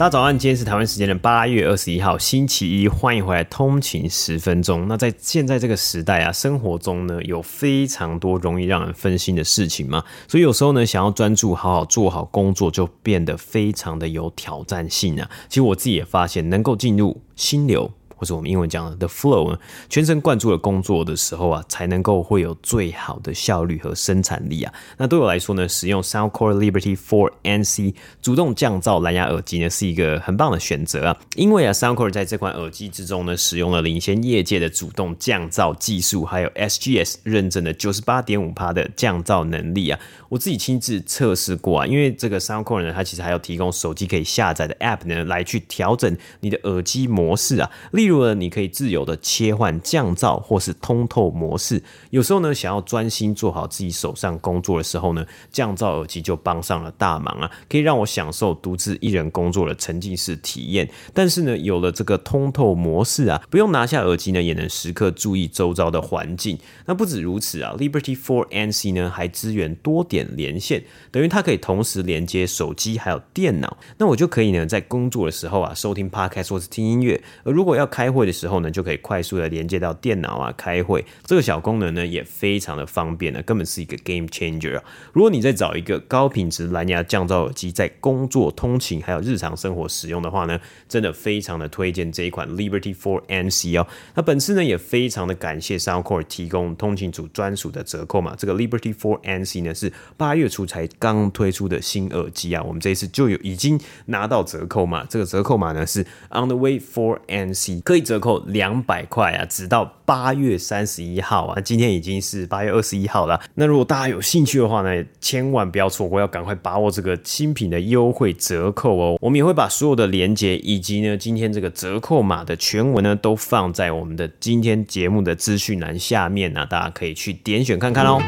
大家早安，今天是台湾时间的八月二十一号，星期一，欢迎回来通勤十分钟。那在现在这个时代啊，生活中呢有非常多容易让人分心的事情嘛，所以有时候呢，想要专注好好做好工作，就变得非常的有挑战性啊。其实我自己也发现，能够进入心流。或是我们英文讲的 the flow，全神贯注的工作的时候啊，才能够会有最好的效率和生产力啊。那对我来说呢，使用 Soundcore Liberty 4 NC 主动降噪蓝牙耳机呢，是一个很棒的选择啊。因为啊，Soundcore 在这款耳机之中呢，使用了领先业界的主动降噪技术，还有 SGS 认证的九十八点五帕的降噪能力啊。我自己亲自测试过啊，因为这个 Soundcore 呢，它其实还要提供手机可以下载的 App 呢，来去调整你的耳机模式啊。例如呢，你可以自由的切换降噪或是通透模式。有时候呢，想要专心做好自己手上工作的时候呢，降噪耳机就帮上了大忙啊，可以让我享受独自一人工作的沉浸式体验。但是呢，有了这个通透模式啊，不用拿下耳机呢，也能时刻注意周遭的环境。那不止如此啊，Liberty 4 NC 呢还支援多点连线，等于它可以同时连接手机还有电脑。那我就可以呢，在工作的时候啊，收听 Podcast 或是听音乐。而如果要开开会的时候呢，就可以快速的连接到电脑啊，开会。这个小功能呢，也非常的方便呢，根本是一个 game changer 啊。如果你在找一个高品质蓝牙降噪耳机，在工作、通勤还有日常生活使用的话呢，真的非常的推荐这一款 Liberty Four NC 哦。那本次呢，也非常的感谢 Soundcore 提供通勤组专属的折扣码。这个 Liberty Four NC 呢，是八月初才刚推出的新耳机啊，我们这一次就有已经拿到折扣码。这个折扣码呢是 On the Way for NC，可以折扣两百块啊，直到八月三十一号啊。今天已经是八月二十一号了。那如果大家有兴趣的话呢，千万不要错过，要赶快把握这个新品的优惠折扣哦。我们也会把所有的链接以及呢今天这个折扣码的全文呢，都放在我们的今天节目的资讯栏下面啊，大家可以去点选看看哦。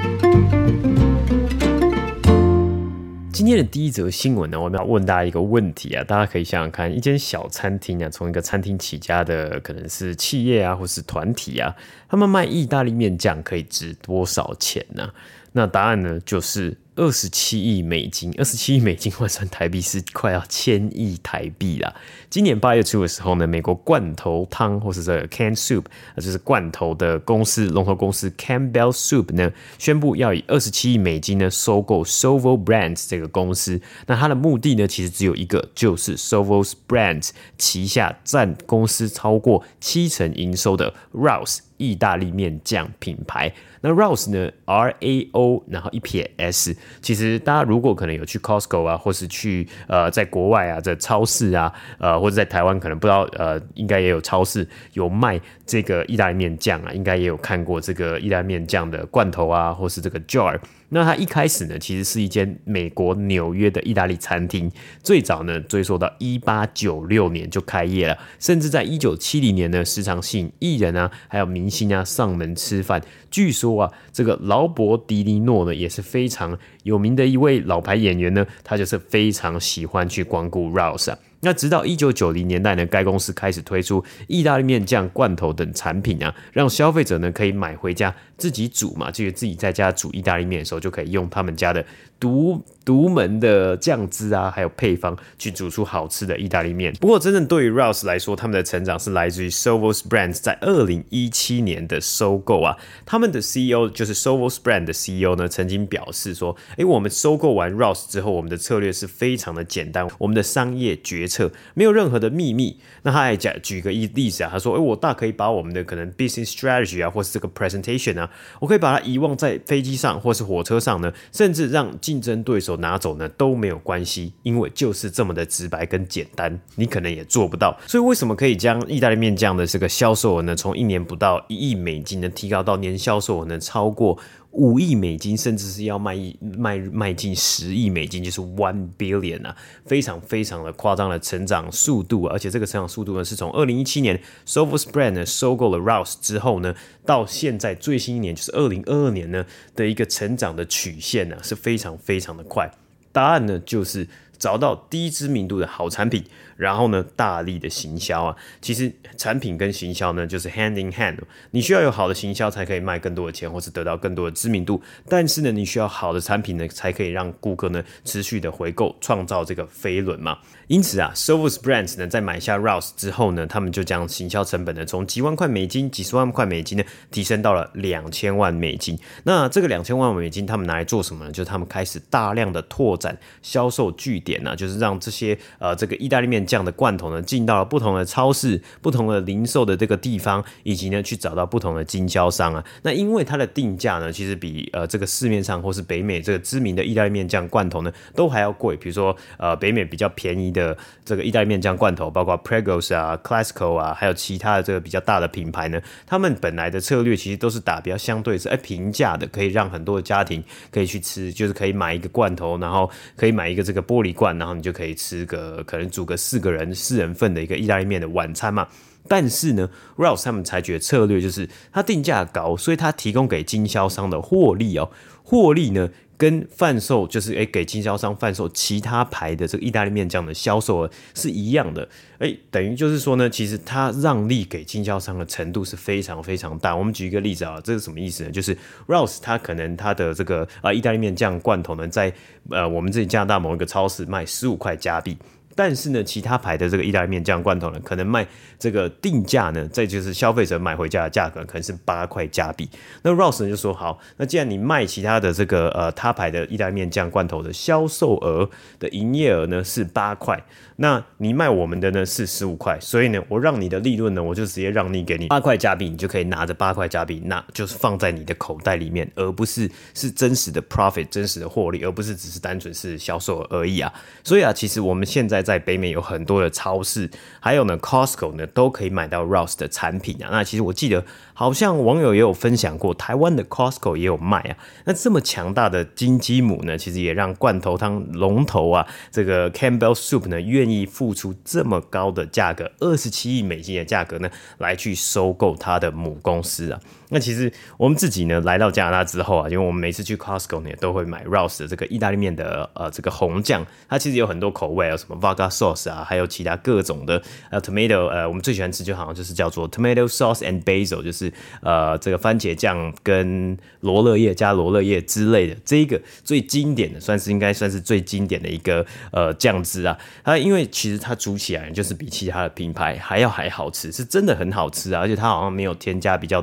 今天的第一则新闻呢，我们要问大家一个问题啊，大家可以想想看，一间小餐厅啊，从一个餐厅起家的，可能是企业啊，或是团体啊，他们卖意大利面酱可以值多少钱呢？那答案呢，就是。二十七亿美金，二十七亿美金换算台币是快要千亿台币啦。今年八月初的时候呢，美国罐头汤或是这个 canned soup，就是罐头的公司龙头公司 Campbell Soup 呢，宣布要以二十七亿美金呢收购 Sovo Brands 这个公司。那它的目的呢，其实只有一个，就是 Sovo Brands 旗下占公司超过七成营收的 Rouse 意大利面酱品牌。那 Rouse 呢，R A O，然后一撇 S。其实大家如果可能有去 Costco 啊，或是去呃在国外啊这超市啊，呃或者在台湾可能不知道呃应该也有超市有卖这个意大利面酱啊，应该也有看过这个意大利面酱的罐头啊，或是这个 jar。那它一开始呢，其实是一间美国纽约的意大利餐厅，最早呢追溯到一八九六年就开业了，甚至在一九七零年呢，时常吸引艺人啊，还有明星啊上门吃饭。据说啊，这个劳勃迪尼诺呢也是非常有名的一位老牌演员呢，他就是非常喜欢去光顾 Rao's 啊。那直到一九九零年代呢，该公司开始推出意大利面酱、罐头等产品啊，让消费者呢可以买回家自己煮嘛，就是自己在家煮意大利面的时候就可以用他们家的独独门的酱汁啊，还有配方去煮出好吃的意大利面。不过，真正对于 Rao's 来说，他们的成长是来自于 Sovos Brands 在二零一七年的收购啊。他们的 CEO 就是 Sovos Brand 的 CEO 呢，曾经表示说：“诶，我们收购完 Rao's 之后，我们的策略是非常的简单，我们的商业决策没有任何的秘密。”那他还讲举个例子啊，他说：“诶，我大可以把我们的可能 business strategy 啊，或是这个 presentation 啊，我可以把它遗忘在飞机上或是火车上呢，甚至让竞争对手拿走呢都没有关系，因为就是这么的直白跟简单，你可能也做不到。所以为什么可以将意大利面酱的这个销售额呢，从一年不到一亿美金呢，提高到年销售额呢超过五亿美金，甚至是要卖一卖卖进十亿美金，就是 one billion 啊，非常非常的夸张的成长速度，而且这个成长速度呢，是从二零一七年 s o v o s Brand 呢收购了 Rouse 之后呢，到现在最新一年就是二零二二年呢的一个成长的曲线呢，是非常非常的快。答案呢就是找到低知名度的好产品。然后呢，大力的行销啊，其实产品跟行销呢就是 hand in hand。你需要有好的行销才可以卖更多的钱，或是得到更多的知名度。但是呢，你需要好的产品呢，才可以让顾客呢持续的回购，创造这个飞轮嘛。因此啊，Service Brands 呢在买下 Rouse 之后呢，他们就将行销成本呢从几万块美金、几十万块美金呢提升到了两千万美金。那这个两千万美金他们拿来做什么呢？就是他们开始大量的拓展销售据点啊，就是让这些呃这个意大利面。酱的罐头呢，进到了不同的超市、不同的零售的这个地方，以及呢，去找到不同的经销商啊。那因为它的定价呢，其实比呃这个市面上或是北美这个知名的意大利面酱罐头呢，都还要贵。比如说呃北美比较便宜的这个意大利面酱罐头，包括 Pregos 啊、Classico 啊，还有其他的这个比较大的品牌呢，他们本来的策略其实都是打比较相对是哎平价的，可以让很多的家庭可以去吃，就是可以买一个罐头，然后可以买一个这个玻璃然后你就可以吃个可能煮个四个人四人份的一个意大利面的晚餐嘛，但是呢，Rouse 他们采取的策略就是它定价高，所以它提供给经销商的获利哦，获利呢跟贩售就是诶给经销商贩售其他牌的这个意大利面酱的销售额是一样的，诶等于就是说呢，其实它让利给经销商的程度是非常非常大。我们举一个例子啊，这是什么意思呢？就是 Rouse 它可能它的这个啊意大利面酱罐头呢，在呃我们这里加拿大某一个超市卖十五块加币。但是呢，其他牌的这个意大利面酱罐头呢，可能卖这个定价呢，这就是消费者买回家的价格，可能是八块加币。那 Ross 呢就说好，那既然你卖其他的这个呃他牌的意大利面酱罐头的销售额的营业额呢是八块，那你卖我们的呢是十五块，所以呢，我让你的利润呢，我就直接让利给你八块加币，你就可以拿着八块加币，那就是放在你的口袋里面，而不是是真实的 profit，真实的获利，而不是只是单纯是销售额而已啊。所以啊，其实我们现在。在北美有很多的超市，还有呢，Costco 呢都可以买到 Rose 的产品啊。那其实我记得好像网友也有分享过，台湾的 Costco 也有卖啊。那这么强大的金鸡母呢，其实也让罐头汤龙头啊，这个 Campbell Soup 呢愿意付出这么高的价格，二十七亿美金的价格呢，来去收购它的母公司啊。那其实我们自己呢来到加拿大之后啊，因为我们每次去 Costco 呢都会买 Rouse 的这个意大利面的呃这个红酱，它其实有很多口味啊，什么 Vodka Sauce 啊，还有其他各种的呃 Tomato 呃我们最喜欢吃就好像就是叫做 Tomato Sauce and Basil，就是呃这个番茄酱跟罗勒叶加罗勒叶之类的，这一个最经典的算是应该算是最经典的一个呃酱汁啊，它因为其实它煮起来就是比其他的品牌还要还好吃，是真的很好吃啊，而且它好像没有添加比较。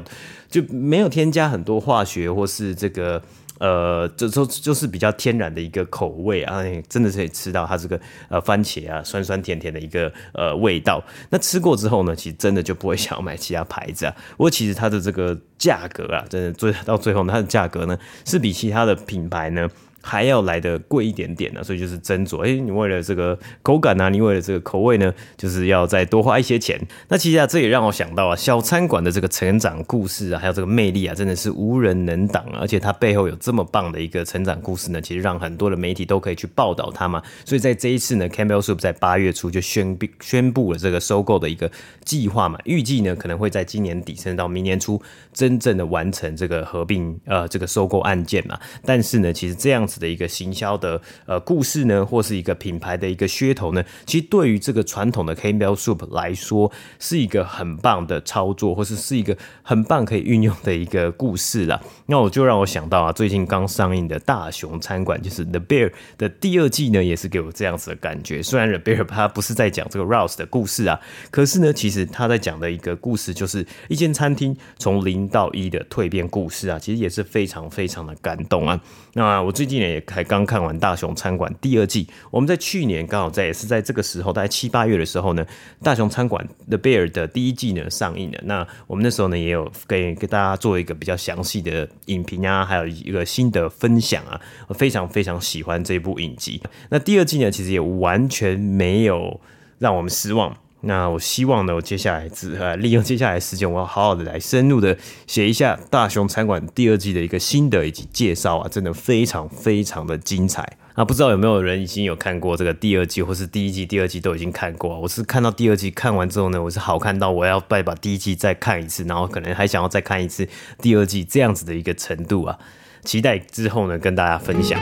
就没有添加很多化学或是这个呃，就就就是比较天然的一个口味啊，真的是可以吃到它这个呃番茄啊酸酸甜甜的一个呃味道。那吃过之后呢，其实真的就不会想要买其他牌子啊。不过其实它的这个价格啊，真的最到最后，它的价格呢是比其他的品牌呢。还要来的贵一点点呢，所以就是斟酌。哎，你为了这个口感啊，你为了这个口味呢，就是要再多花一些钱。那其实啊，这也让我想到啊，小餐馆的这个成长故事啊，还有这个魅力啊，真的是无人能挡啊。而且它背后有这么棒的一个成长故事呢，其实让很多的媒体都可以去报道它嘛。所以在这一次呢，Campbell Soup 在八月初就宣布宣布了这个收购的一个计划嘛，预计呢可能会在今年底甚至到明年初真正的完成这个合并呃这个收购案件嘛。但是呢，其实这样。的一个行销的呃故事呢，或是一个品牌的一个噱头呢，其实对于这个传统的 Campbell Soup 来说，是一个很棒的操作，或是是一个很棒可以运用的一个故事啦。那我就让我想到啊，最近刚上映的大熊餐馆，就是 The Bear 的第二季呢，也是给我这样子的感觉。虽然 The Bear 它不是在讲这个 Rouse 的故事啊，可是呢，其实他在讲的一个故事，就是一间餐厅从零到一的蜕变故事啊，其实也是非常非常的感动啊。那我最近。年也才刚看完《大熊餐馆》第二季，我们在去年刚好在也是在这个时候，大概七八月的时候呢，《大熊餐馆》The Bear 的第一季呢上映了。那我们那时候呢也有给给大家做一个比较详细的影评啊，还有一个新的分享啊，我非常非常喜欢这部影集。那第二季呢，其实也完全没有让我们失望。那我希望呢，我接下来只呃利用接下来时间，我要好好的来深入的写一下《大雄餐馆》第二季的一个心得以及介绍啊，真的非常非常的精彩。那不知道有没有人已经有看过这个第二季，或是第一季、第二季都已经看过？我是看到第二季看完之后呢，我是好看到我要再把第一季再看一次，然后可能还想要再看一次第二季这样子的一个程度啊，期待之后呢跟大家分享。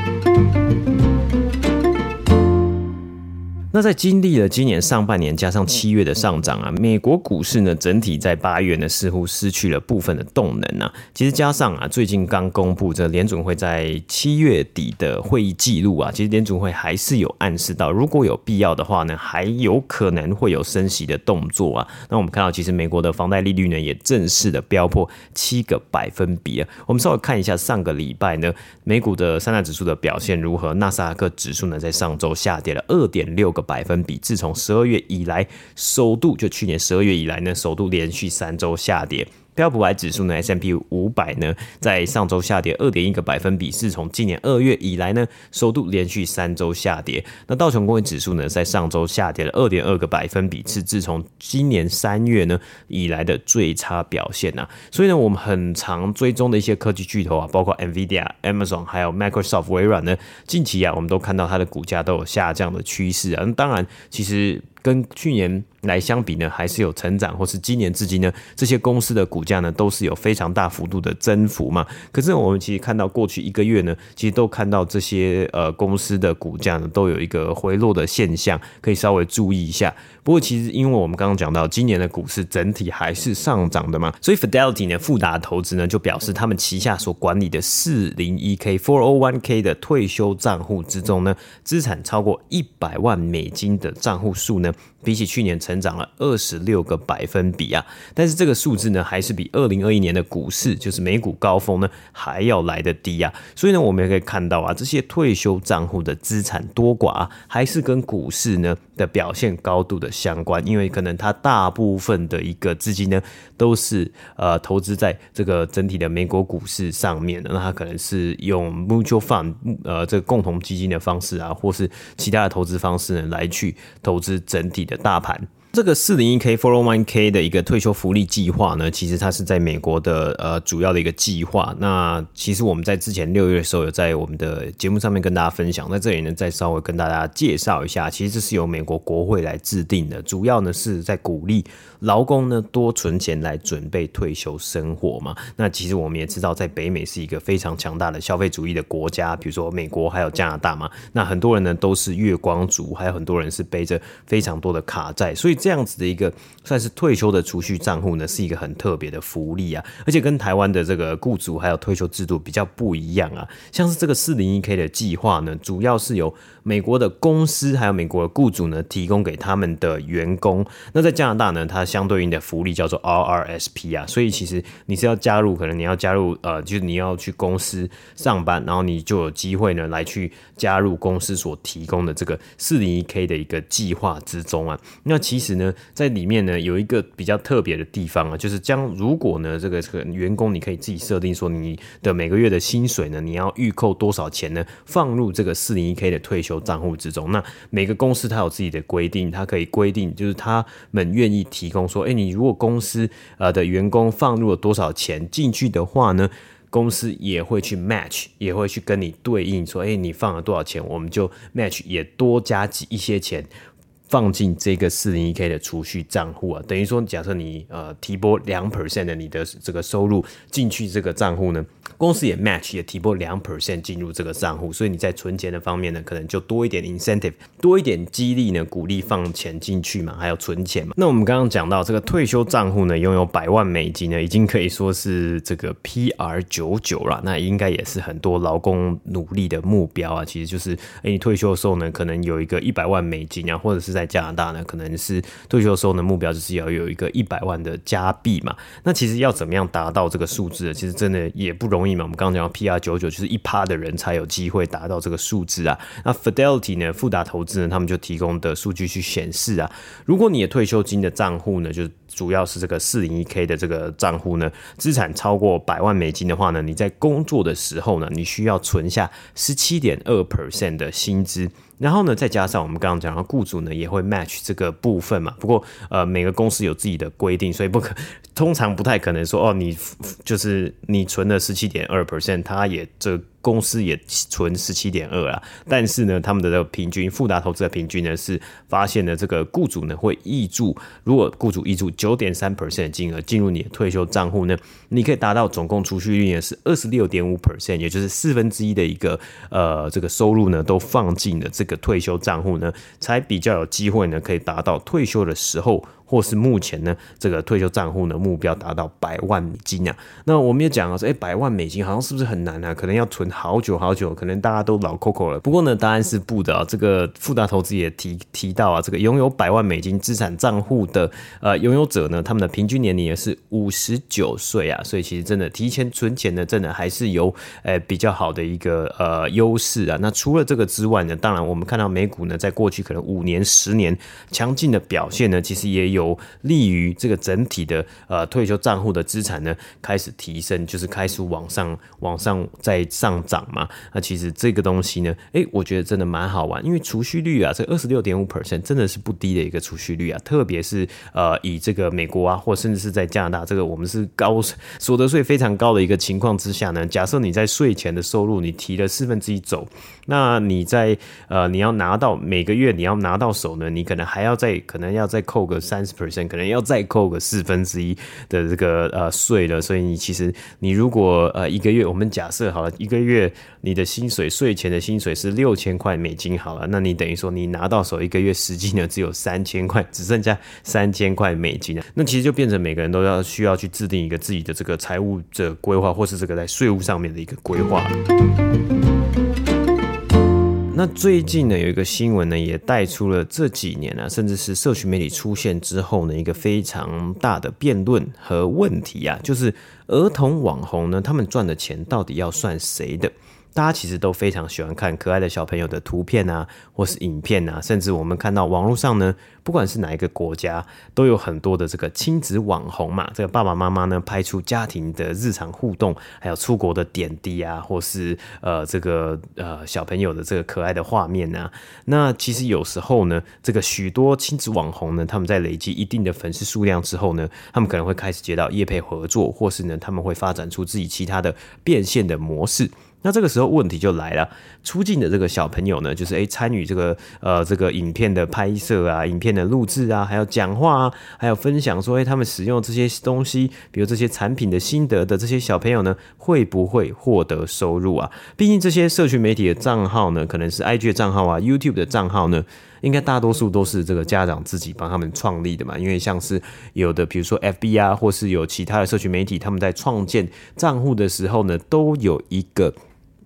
那在经历了今年上半年加上七月的上涨啊，美国股市呢整体在八月呢似乎失去了部分的动能啊。其实加上啊，最近刚公布这联准会在七月底的会议记录啊，其实联准会还是有暗示到，如果有必要的话呢，还有可能会有升息的动作啊。那我们看到，其实美国的房贷利率呢也正式的飙破七个百分比啊。我们稍微看一下上个礼拜呢，美股的三大指数的表现如何？纳斯达克指数呢在上周下跌了二点六个。百分比，自从十二月以来，首度就去年十二月以来呢，首度连续三周下跌。标普百指数呢，S M P 五百呢，在上周下跌二点一个百分比，是从今年二月以来呢，首度连续三周下跌。那道琼工业指数呢，在上周下跌了二点二个百分比，是自从今年三月呢以来的最差表现呐。所以呢，我们很常追踪的一些科技巨头啊，包括 NVIDIA、Amazon 还有 Microsoft 微软呢，近期啊，我们都看到它的股价都有下降的趋势啊。那当然，其实。跟去年来相比呢，还是有成长，或是今年至今呢，这些公司的股价呢，都是有非常大幅度的增幅嘛。可是我们其实看到过去一个月呢，其实都看到这些呃公司的股价呢，都有一个回落的现象，可以稍微注意一下。不过其实因为我们刚刚讲到，今年的股市整体还是上涨的嘛，所以 Fidelity 呢，富达投资呢，就表示他们旗下所管理的四零一 K Four O One K 的退休账户之中呢，资产超过一百万美金的账户数呢。比起去年成长了二十六个百分比啊，但是这个数字呢，还是比二零二一年的股市，就是美股高峰呢，还要来得低啊。所以呢，我们也可以看到啊，这些退休账户的资产多寡啊，还是跟股市呢的表现高度的相关，因为可能它大部分的一个资金呢，都是呃投资在这个整体的美国股市上面的，那它可能是用 mutual fund 呃这个共同基金的方式啊，或是其他的投资方式呢，来去投资整体的大盘。这个四零一 K four o one K 的一个退休福利计划呢，其实它是在美国的呃主要的一个计划。那其实我们在之前六月的时候有在我们的节目上面跟大家分享，在这里呢再稍微跟大家介绍一下，其实这是由美国国会来制定的，主要呢是在鼓励劳工呢多存钱来准备退休生活嘛。那其实我们也知道，在北美是一个非常强大的消费主义的国家，比如说美国还有加拿大嘛。那很多人呢都是月光族，还有很多人是背着非常多的卡债，所以。这样子的一个算是退休的储蓄账户呢，是一个很特别的福利啊，而且跟台湾的这个雇主还有退休制度比较不一样啊。像是这个四零一 K 的计划呢，主要是由美国的公司还有美国的雇主呢提供给他们的员工。那在加拿大呢，它相对应的福利叫做 RRSP 啊。所以其实你是要加入，可能你要加入呃，就是你要去公司上班，然后你就有机会呢来去加入公司所提供的这个四零一 K 的一个计划之中啊。那其实。呢，在里面呢有一个比较特别的地方啊，就是将如果呢这个这个员工你可以自己设定说你的每个月的薪水呢，你要预扣多少钱呢？放入这个四零一 K 的退休账户之中。那每个公司它有自己的规定，它可以规定就是他们愿意提供说，哎，你如果公司呃的员工放入了多少钱进去的话呢，公司也会去 match，也会去跟你对应说，哎，你放了多少钱，我们就 match 也多加几一些钱。放进这个四零一 K 的储蓄账户啊，等于说，假设你呃提拨两 percent 的你的这个收入进去这个账户呢，公司也 match 也提拨两 percent 进入这个账户，所以你在存钱的方面呢，可能就多一点 incentive，多一点激励呢，鼓励放钱进去嘛，还有存钱嘛。那我们刚刚讲到这个退休账户呢，拥有百万美金呢，已经可以说是这个 PR 九九了，那应该也是很多劳工努力的目标啊。其实就是，哎，你退休的时候呢，可能有一个一百万美金啊，或者是。在加拿大呢，可能是退休的时候呢目标就是要有一个一百万的加币嘛。那其实要怎么样达到这个数字？其实真的也不容易密码。我们刚刚讲到 PR 九九，就是一趴的人才有机会达到这个数字啊。那 Fidelity 呢，富达投资呢，他们就提供的数据去显示啊，如果你的退休金的账户呢，就主要是这个四零一 K 的这个账户呢，资产超过百万美金的话呢，你在工作的时候呢，你需要存下十七点二 percent 的薪资。然后呢，再加上我们刚刚讲到雇主呢也会 match 这个部分嘛。不过呃，每个公司有自己的规定，所以不可通常不太可能说哦，你就是你存了十七点二 percent，他也这。公司也存十七点二啊，但是呢，他们的平均富达投资的平均呢是发现呢这个雇主呢会挹注，如果雇主挹注九点三 percent 金额进入你的退休账户呢，你可以达到总共储蓄率呢是二十六点五 percent，也就是四分之一的一个呃这个收入呢都放进了这个退休账户呢，才比较有机会呢可以达到退休的时候。或是目前呢，这个退休账户呢目标达到百万美金啊。那我们也讲了说，哎，百万美金好像是不是很难啊？可能要存好久好久，可能大家都老扣扣了。不过呢，答案是不的啊。这个富达投资也提提到啊，这个拥有百万美金资产账户的呃拥有者呢，他们的平均年龄也是五十九岁啊。所以其实真的提前存钱呢，真的还是有呃比较好的一个呃优势啊。那除了这个之外呢，当然我们看到美股呢，在过去可能五年、十年强劲的表现呢，其实也有。有利于这个整体的呃退休账户的资产呢开始提升，就是开始往上往上再上涨嘛。那其实这个东西呢，哎，我觉得真的蛮好玩，因为储蓄率啊，这二十六点五 percent 真的是不低的一个储蓄率啊。特别是呃以这个美国啊，或甚至是在加拿大，这个我们是高所得税非常高的一个情况之下呢，假设你在税前的收入你提了四分之一走，那你在呃你要拿到每个月你要拿到手呢，你可能还要再可能要再扣个三。Percent 可能要再扣个四分之一的这个呃税了，所以你其实你如果呃一个月，我们假设好了，一个月你的薪水税前的薪水是六千块美金好了，那你等于说你拿到手一个月实际呢只有三千块，只剩下三千块美金了，那其实就变成每个人都要需要去制定一个自己的这个财务的规划，或是这个在税务上面的一个规划。那最近呢，有一个新闻呢，也带出了这几年啊，甚至是社群媒体出现之后呢，一个非常大的辩论和问题啊，就是儿童网红呢，他们赚的钱到底要算谁的？大家其实都非常喜欢看可爱的小朋友的图片啊，或是影片啊，甚至我们看到网络上呢，不管是哪一个国家，都有很多的这个亲子网红嘛。这个爸爸妈妈呢，拍出家庭的日常互动，还有出国的点滴啊，或是呃这个呃小朋友的这个可爱的画面啊。那其实有时候呢，这个许多亲子网红呢，他们在累积一定的粉丝数量之后呢，他们可能会开始接到业配合作，或是呢，他们会发展出自己其他的变现的模式。那这个时候问题就来了，出镜的这个小朋友呢，就是诶参与这个呃这个影片的拍摄啊，影片的录制啊，还有讲话啊，还有分享说诶他们使用这些东西，比如这些产品的心得的这些小朋友呢，会不会获得收入啊？毕竟这些社群媒体的账号呢，可能是 IG 的账号啊，YouTube 的账号呢，应该大多数都是这个家长自己帮他们创立的嘛，因为像是有的比如说 FB 啊，或是有其他的社群媒体，他们在创建账户的时候呢，都有一个。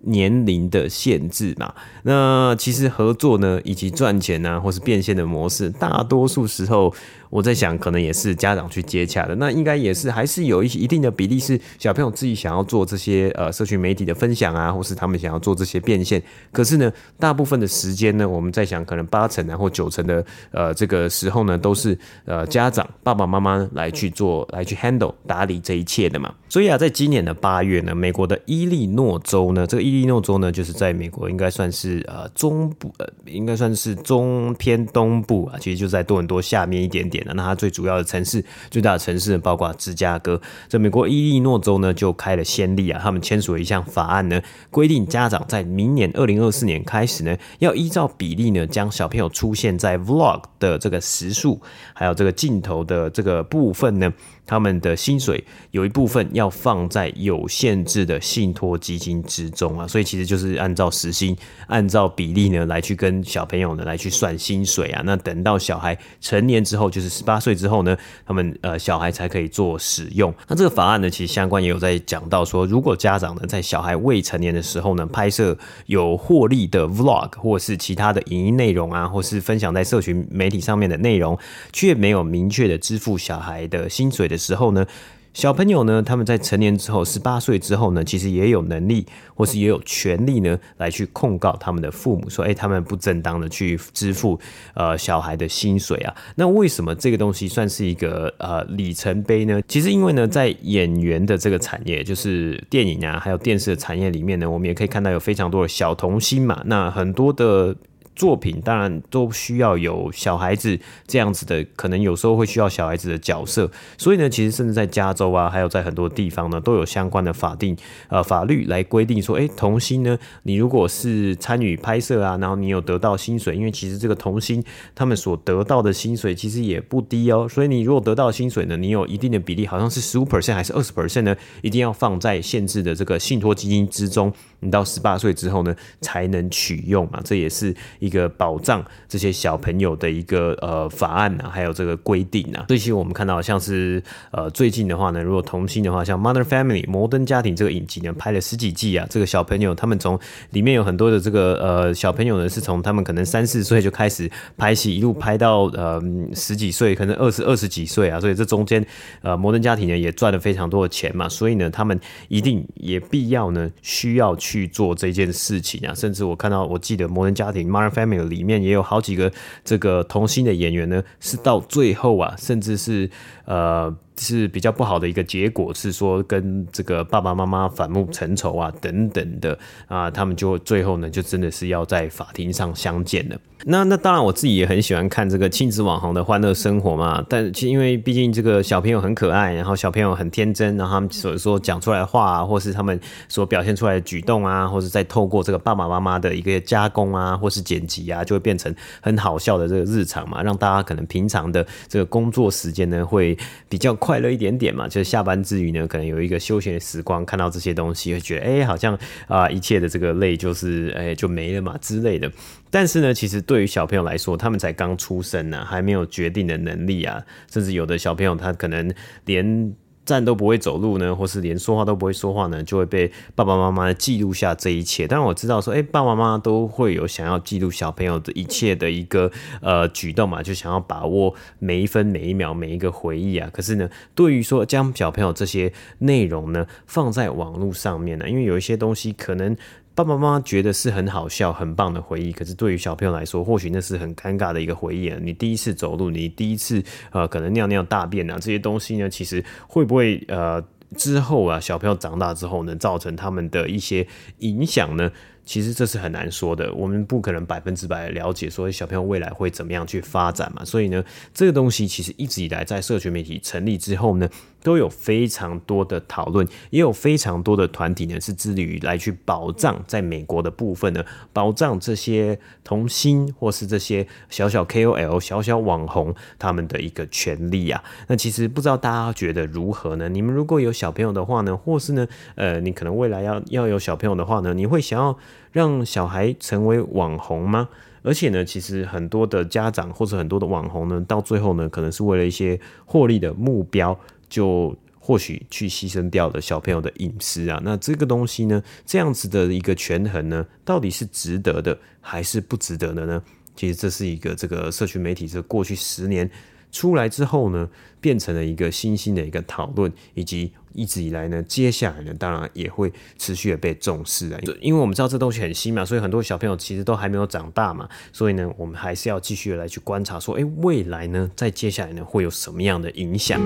年龄的限制嘛，那其实合作呢，以及赚钱呢、啊，或是变现的模式，大多数时候。我在想，可能也是家长去接洽的，那应该也是还是有一些一定的比例是小朋友自己想要做这些呃社群媒体的分享啊，或是他们想要做这些变现。可是呢，大部分的时间呢，我们在想，可能八成然后九成的呃这个时候呢，都是呃家长爸爸妈妈来去做来去 handle 打理这一切的嘛。所以啊，在今年的八月呢，美国的伊利诺州呢，这个伊利诺州呢，就是在美国应该算是呃中部呃应该算是中偏东部啊，其实就在多伦多下面一点点。那它最主要的城市，最大的城市包括芝加哥。这美国伊利诺州呢，就开了先例啊，他们签署了一项法案呢，规定家长在明年二零二四年开始呢，要依照比例呢，将小朋友出现在 Vlog 的这个时数，还有这个镜头的这个部分呢。他们的薪水有一部分要放在有限制的信托基金之中啊，所以其实就是按照时薪、按照比例呢来去跟小朋友呢来去算薪水啊。那等到小孩成年之后，就是十八岁之后呢，他们呃小孩才可以做使用。那这个法案呢，其实相关也有在讲到说，如果家长呢在小孩未成年的时候呢，拍摄有获利的 Vlog 或是其他的影音内容啊，或是分享在社群媒体上面的内容，却没有明确的支付小孩的薪水的时候呢，小朋友呢，他们在成年之后，十八岁之后呢，其实也有能力，或是也有权利呢，来去控告他们的父母，说，哎，他们不正当的去支付呃小孩的薪水啊。那为什么这个东西算是一个呃里程碑呢？其实因为呢，在演员的这个产业，就是电影啊，还有电视的产业里面呢，我们也可以看到有非常多的小童星嘛。那很多的。作品，当然都需要有小孩子这样子的，可能有时候会需要小孩子的角色。所以呢，其实甚至在加州啊，还有在很多地方呢，都有相关的法定呃法律来规定说，哎，童星呢，你如果是参与拍摄啊，然后你有得到薪水，因为其实这个童星他们所得到的薪水其实也不低哦。所以你如果得到薪水呢，你有一定的比例，好像是十五 percent 还是二十 percent 呢，一定要放在限制的这个信托基金之中。你到十八岁之后呢，才能取用嘛，这也是一一个保障这些小朋友的一个呃法案啊，还有这个规定啊。所以其实我们看到像是呃最近的话呢，如果童星的话，像《Modern Family》摩登家庭这个影集呢，拍了十几季啊，这个小朋友他们从里面有很多的这个呃小朋友呢，是从他们可能三四岁就开始拍戏，一路拍到呃十几岁，可能二十二十几岁啊，所以这中间呃摩登家庭呢也赚了非常多的钱嘛，所以呢他们一定也必要呢需要去。做这件事情啊，甚至我看到，我记得《摩登家庭》（Modern Family） 里面也有好几个这个童星的演员呢，是到最后啊，甚至是呃。是比较不好的一个结果，是说跟这个爸爸妈妈反目成仇啊，等等的啊，他们就最后呢，就真的是要在法庭上相见了。那那当然，我自己也很喜欢看这个亲子网红的欢乐生活嘛。但其因为毕竟这个小朋友很可爱，然后小朋友很天真，然后他们所说讲出来的话啊，或是他们所表现出来的举动啊，或是在透过这个爸爸妈妈的一个加工啊，或是剪辑啊，就会变成很好笑的这个日常嘛，让大家可能平常的这个工作时间呢，会比较快乐一点点嘛，就是下班之余呢，可能有一个休闲的时光，看到这些东西，会觉得哎、好像啊，一切的这个累就是哎、就没了嘛之类的。但是呢，其实对于小朋友来说，他们才刚出生呢、还没有决定的能力啊，甚至有的小朋友他可能连。站都不会走路呢，或是连说话都不会说话呢，就会被爸爸妈妈记录下这一切。当然我知道说，哎、爸爸妈妈都会有想要记录小朋友的一切的一个呃举动嘛，就想要把握每一分每一秒每一个回忆啊。可是呢，对于说将小朋友这些内容呢放在网络上面呢，因为有一些东西可能。爸爸妈妈觉得是很好笑、很棒的回忆，可是对于小朋友来说，或许那是很尴尬的一个回忆。你第一次走路，你第一次呃，可能尿尿大便啊，这些东西呢，其实会不会呃之后啊，小朋友长大之后呢，造成他们的一些影响呢？其实这是很难说的，我们不可能百分之百了解说小朋友未来会怎么样去发展嘛。所以呢，这个东西其实一直以来在社群媒体成立之后呢，都有非常多的讨论，也有非常多的团体呢是致力于来去保障在美国的部分呢，保障这些童星或是这些小小 KOL、小小网红他们的一个权利啊。那其实不知道大家觉得如何呢？你们如果有小朋友的话呢，或是呢，呃，你可能未来要要有小朋友的话呢，你会想要让小孩成为网红吗？而且呢，其实很多的家长或者很多的网红呢，到最后呢，可能是为了一些获利的目标，就或许去牺牲掉了小朋友的隐私啊。那这个东西呢，这样子的一个权衡呢，到底是值得的还是不值得的呢？其实这是一个这个社群媒体这过去十年。出来之后呢，变成了一个新兴的一个讨论，以及一直以来呢，接下来呢，当然也会持续的被重视啊。因为我们知道这东西很新嘛，所以很多小朋友其实都还没有长大嘛，所以呢，我们还是要继续的来去观察，说，诶，未来呢，在接下来呢，会有什么样的影响？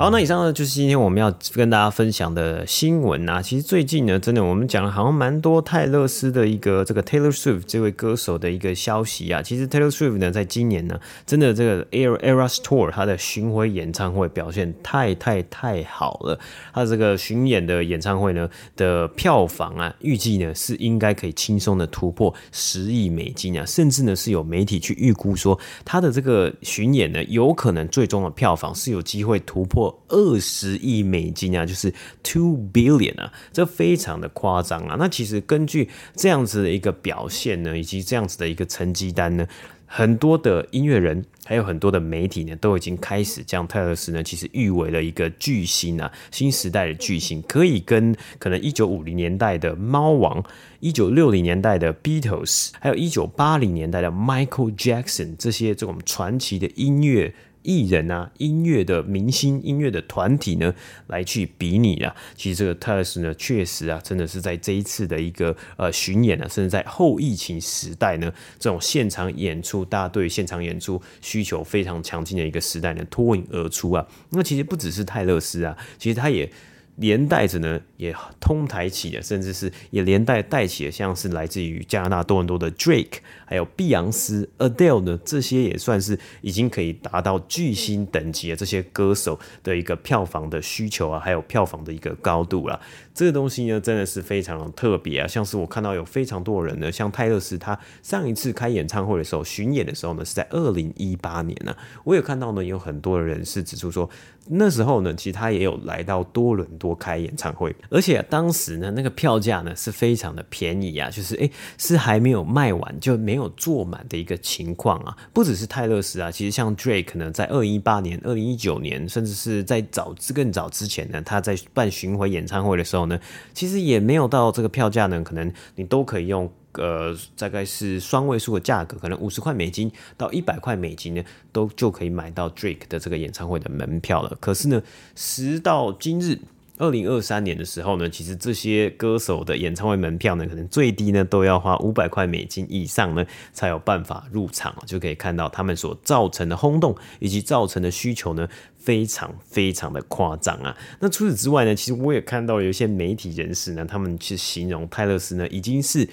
好，那以上呢就是今天我们要跟大家分享的新闻啊。其实最近呢，真的我们讲了好像蛮多泰勒斯的一个这个 Taylor Swift 这位歌手的一个消息啊。其实 Taylor Swift 呢，在今年呢，真的这个 Eras Tour 他的巡回演唱会表现太太太好了。他这个巡演的演唱会呢的票房啊，预计呢是应该可以轻松的突破十亿美金啊，甚至呢是有媒体去预估说，他的这个巡演呢，有可能最终的票房是有机会突破。二十亿美金啊，就是 two billion 啊，这非常的夸张啊。那其实根据这样子的一个表现呢，以及这样子的一个成绩单呢，很多的音乐人还有很多的媒体呢，都已经开始将泰勒斯呢，其实誉为了一个巨星啊，新时代的巨星，可以跟可能一九五零年代的猫王、一九六零年代的 Beatles，还有一九八零年代的 Michael Jackson 这些这种传奇的音乐。艺人啊，音乐的明星、音乐的团体呢，来去比拟啊。其实这个泰勒斯呢，确实啊，真的是在这一次的一个呃巡演啊，甚至在后疫情时代呢，这种现场演出，大家对现场演出需求非常强劲的一个时代呢，脱颖而出啊。那其实不只是泰勒斯啊，其实他也。连带着呢，也通台起了，甚至是也连带带起了，像是来自于加拿大多伦多的 Drake，还有碧昂斯、Adele 呢，这些也算是已经可以达到巨星等级的这些歌手的一个票房的需求啊，还有票房的一个高度啊。这个东西呢，真的是非常特别啊！像是我看到有非常多人呢，像泰勒斯，他上一次开演唱会的时候，巡演的时候呢，是在二零一八年呢、啊。我有看到呢，有很多的人是指出说，那时候呢，其实他也有来到多伦多开演唱会，而且、啊、当时呢，那个票价呢是非常的便宜啊，就是诶，是还没有卖完就没有坐满的一个情况啊。不只是泰勒斯啊，其实像 Drake 呢，在二零一八年、二零一九年，甚至是在早更早之前呢，他在办巡回演唱会的时候。其实也没有到这个票价呢，可能你都可以用呃，大概是双位数的价格，可能五十块美金到一百块美金呢，都就可以买到 Drake 的这个演唱会的门票了。可是呢，时到今日。二零二三年的时候呢，其实这些歌手的演唱会门票呢，可能最低呢都要花五百块美金以上呢，才有办法入场，就可以看到他们所造成的轰动以及造成的需求呢，非常非常的夸张啊。那除此之外呢，其实我也看到有一些媒体人士呢，他们去形容泰勒斯呢，已经是。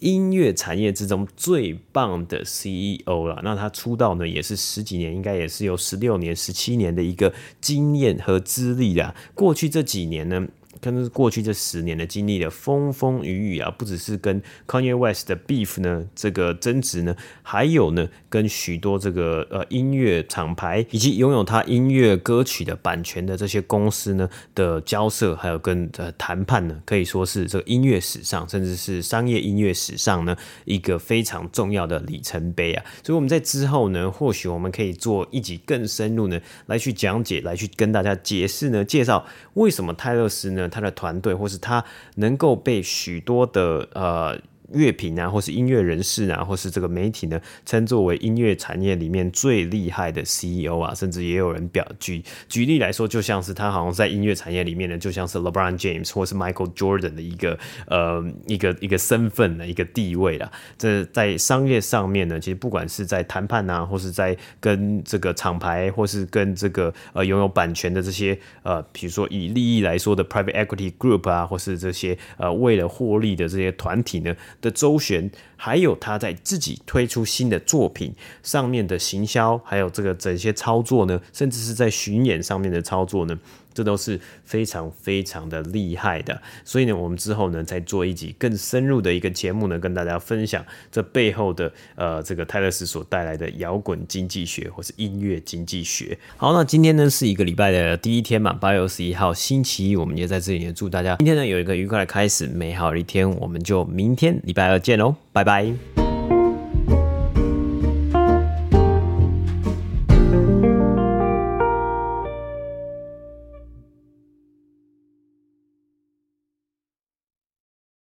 音乐产业之中最棒的 CEO 了，那他出道呢也是十几年，应该也是有十六年、十七年的一个经验和资历啊。过去这几年呢。跟过去这十年的经历的风风雨雨啊，不只是跟 Kanye West 的 beef 呢，这个争执呢，还有呢，跟许多这个呃音乐厂牌以及拥有他音乐歌曲的版权的这些公司呢的交涉，还有跟呃谈判呢，可以说是这个音乐史上，甚至是商业音乐史上呢一个非常重要的里程碑啊。所以我们在之后呢，或许我们可以做一集更深入呢，来去讲解，来去跟大家解释呢，介绍为什么泰勒斯呢。他的团队，或是他能够被许多的呃。乐评啊，或是音乐人士啊，或是这个媒体呢，称作为音乐产业里面最厉害的 CEO 啊，甚至也有人表举举例来说，就像是他好像在音乐产业里面呢，就像是 LeBron James 或是 Michael Jordan 的一个呃一个一个身份的一个地位啦。这在商业上面呢，其实不管是在谈判啊，或是在跟这个厂牌，或是跟这个呃拥有版权的这些呃，比如说以利益来说的 Private Equity Group 啊，或是这些呃为了获利的这些团体呢。的周旋，还有他在自己推出新的作品上面的行销，还有这个整些操作呢，甚至是在巡演上面的操作呢。这都是非常非常的厉害的，所以呢，我们之后呢再做一集更深入的一个节目呢，跟大家分享这背后的呃这个泰勒斯所带来的摇滚经济学或是音乐经济学。好，那今天呢是一个礼拜的第一天嘛，八月二十一号星期一，我们也在这里呢祝大家今天呢有一个愉快的开始，美好的一天，我们就明天礼拜二见喽，拜拜。